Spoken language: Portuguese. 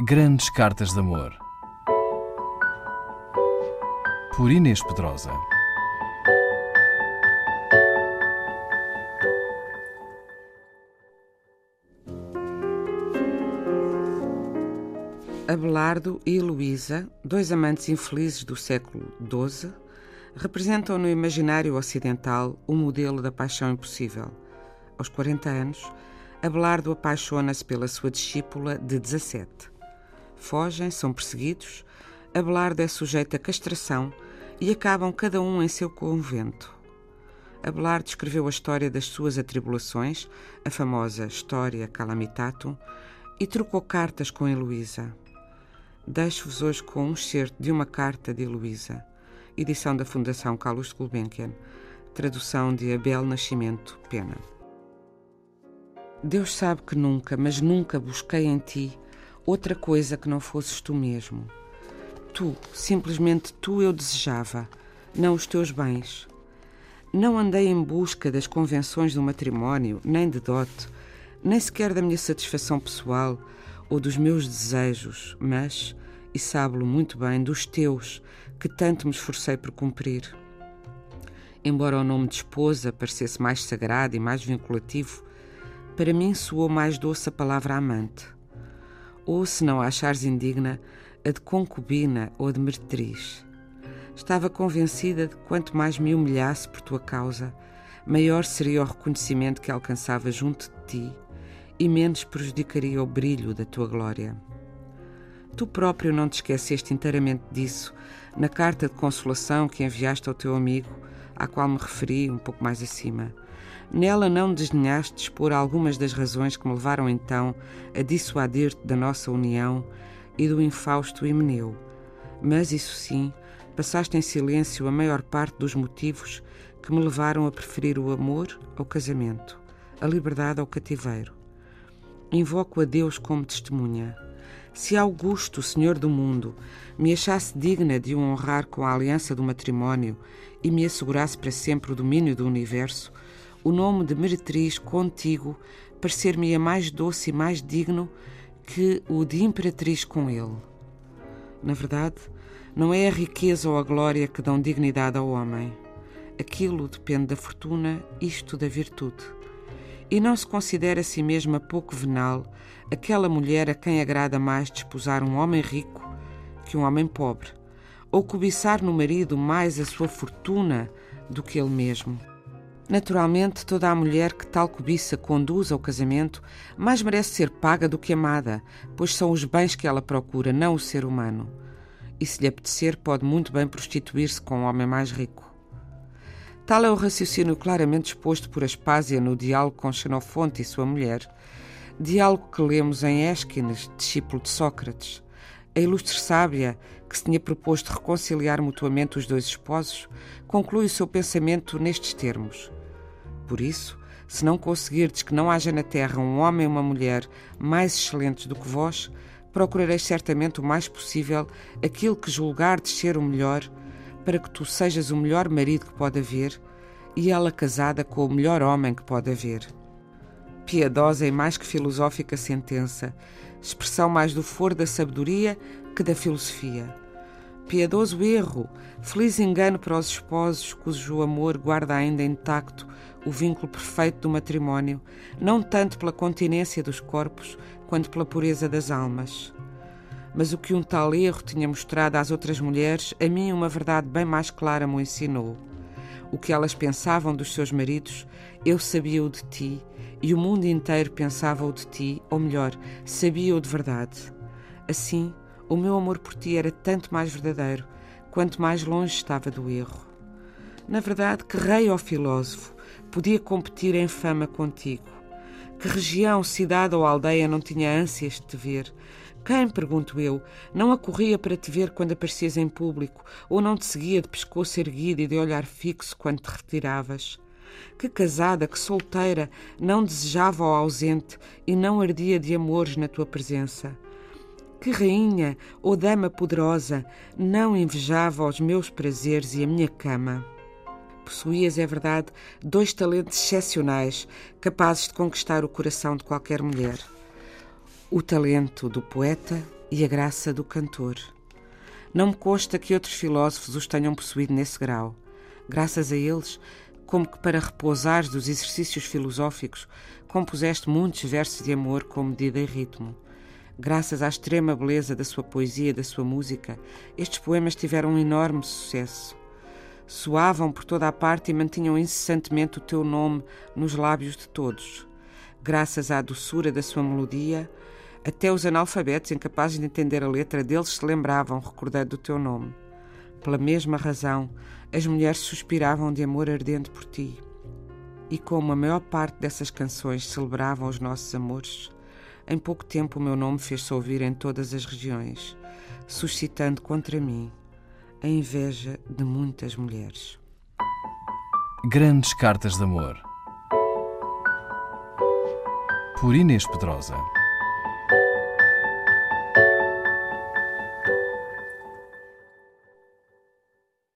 Grandes Cartas de Amor. Por Inês Pedrosa. Abelardo e Heloísa, dois amantes infelizes do século XII, representam no imaginário ocidental o modelo da paixão impossível. Aos 40 anos, Abelardo apaixona-se pela sua discípula de 17. Fogem, são perseguidos, Abelardo é sujeito a castração e acabam cada um em seu convento. Abelardo escreveu a história das suas atribulações, a famosa História Calamitatum, e trocou cartas com Heloísa. Deixo-vos hoje com um excerto de uma carta de Heloísa, edição da Fundação Carlos Gulbenkian, tradução de Abel Nascimento Pena. Deus sabe que nunca, mas nunca busquei em ti outra coisa que não fosses tu mesmo. Tu, simplesmente tu eu desejava, não os teus bens. Não andei em busca das convenções do matrimónio, nem de dote, nem sequer da minha satisfação pessoal ou dos meus desejos, mas, e sabe-lo muito bem, dos teus, que tanto me esforcei por cumprir. Embora o nome de esposa parecesse mais sagrado e mais vinculativo, para mim soou mais doce a palavra amante. Ou, se não a achares indigna, a de concubina ou de meretriz. Estava convencida de que quanto mais me humilhasse por tua causa, maior seria o reconhecimento que alcançava junto de ti e menos prejudicaria o brilho da tua glória. Tu próprio não te esqueceste inteiramente disso na carta de consolação que enviaste ao teu amigo, à qual me referi um pouco mais acima. Nela não desdenhaste de expor algumas das razões que me levaram então a dissuadir-te da nossa união e do infausto Himeneu. Mas, isso sim, passaste em silêncio a maior parte dos motivos que me levaram a preferir o amor ao casamento, a liberdade ao cativeiro. Invoco a Deus como testemunha. Se Augusto, Senhor do mundo, me achasse digna de o honrar com a aliança do matrimónio e me assegurasse para sempre o domínio do universo, o nome de meretriz contigo parecer-me-ia mais doce e mais digno que o de imperatriz com ele. Na verdade, não é a riqueza ou a glória que dão dignidade ao homem. Aquilo depende da fortuna, isto da virtude e não se considera a si mesma pouco venal aquela mulher a quem agrada mais desposar um homem rico que um homem pobre, ou cobiçar no marido mais a sua fortuna do que ele mesmo. Naturalmente, toda a mulher que tal cobiça conduz ao casamento mais merece ser paga do que amada, pois são os bens que ela procura, não o ser humano. E se lhe apetecer, pode muito bem prostituir-se com um homem mais rico. Tal é o raciocínio claramente exposto por Aspásia no diálogo com Xenofonte e sua mulher, diálogo que lemos em Ésquines, discípulo de Sócrates. A ilustre sábia, que se tinha proposto reconciliar mutuamente os dois esposos, conclui o seu pensamento nestes termos. Por isso, se não conseguirdes que não haja na terra um homem e uma mulher mais excelentes do que vós, procurareis certamente o mais possível aquilo que julgardes ser o melhor para que tu sejas o melhor marido que pode haver e ela casada com o melhor homem que pode haver. Piedosa e mais que filosófica sentença, expressão mais do foro da sabedoria que da filosofia. Piedoso erro, feliz engano para os esposos cujo amor guarda ainda intacto o vínculo perfeito do matrimónio, não tanto pela continência dos corpos quanto pela pureza das almas mas o que um tal erro tinha mostrado às outras mulheres, a mim uma verdade bem mais clara me ensinou. O que elas pensavam dos seus maridos, eu sabia-o de ti, e o mundo inteiro pensava-o de ti, ou melhor, sabia-o de verdade. Assim, o meu amor por ti era tanto mais verdadeiro, quanto mais longe estava do erro. Na verdade, que rei ou filósofo podia competir em fama contigo? Que região, cidade ou aldeia não tinha ânsias de te ver? Quem, pergunto eu, não acorria para te ver quando aparecias em público, ou não te seguia de pescoço erguido e de olhar fixo quando te retiravas? Que casada, que solteira, não desejava o ausente e não ardia de amores na tua presença? Que rainha ou dama poderosa não invejava os meus prazeres e a minha cama? Possuías, é verdade, dois talentos excepcionais, capazes de conquistar o coração de qualquer mulher o talento do poeta e a graça do cantor. Não me consta que outros filósofos os tenham possuído nesse grau. Graças a eles, como que para repousares dos exercícios filosóficos, compuseste muitos versos de amor com medida e ritmo. Graças à extrema beleza da sua poesia e da sua música, estes poemas tiveram um enorme sucesso. Soavam por toda a parte e mantinham incessantemente o teu nome nos lábios de todos. Graças à doçura da sua melodia, até os analfabetos incapazes de entender a letra deles se lembravam, recordando o teu nome. Pela mesma razão, as mulheres suspiravam de amor ardente por ti. E como a maior parte dessas canções celebravam os nossos amores, em pouco tempo o meu nome fez-se ouvir em todas as regiões, suscitando contra mim a inveja de muitas mulheres. Grandes Cartas de Amor por Inês Pedrosa.